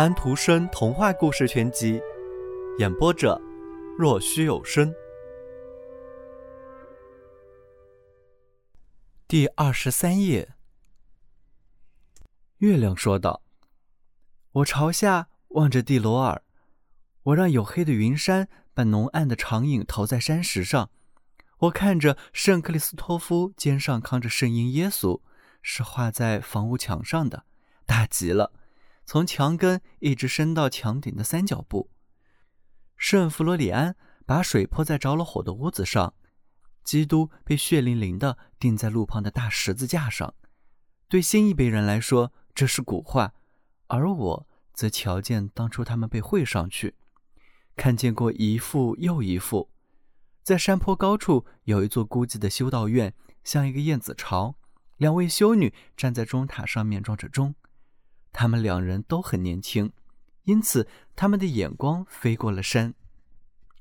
安徒生童话故事全集，演播者：若虚有声。第二十三页。月亮说道：“我朝下望着蒂罗尔，我让黝黑的云山把浓暗的长影投在山石上。我看着圣克里斯托夫肩上扛着圣婴耶稣，是画在房屋墙上的，大极了。”从墙根一直伸到墙顶的三角部，圣弗罗里安把水泼在着了火的屋子上，基督被血淋淋地钉在路旁的大十字架上。对新一辈人来说，这是古话，而我则瞧见当初他们被绘上去，看见过一幅又一幅。在山坡高处有一座孤寂的修道院，像一个燕子巢，两位修女站在钟塔上面装着钟。他们两人都很年轻，因此他们的眼光飞过了山，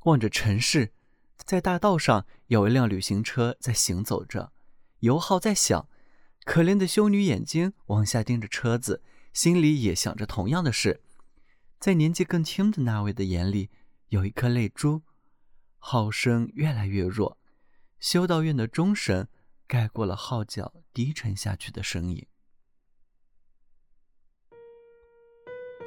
望着城市。在大道上有一辆旅行车在行走着，油耗在响。可怜的修女眼睛往下盯着车子，心里也想着同样的事。在年纪更轻的那位的眼里，有一颗泪珠。号声越来越弱，修道院的钟声盖过了号角低沉下去的声音。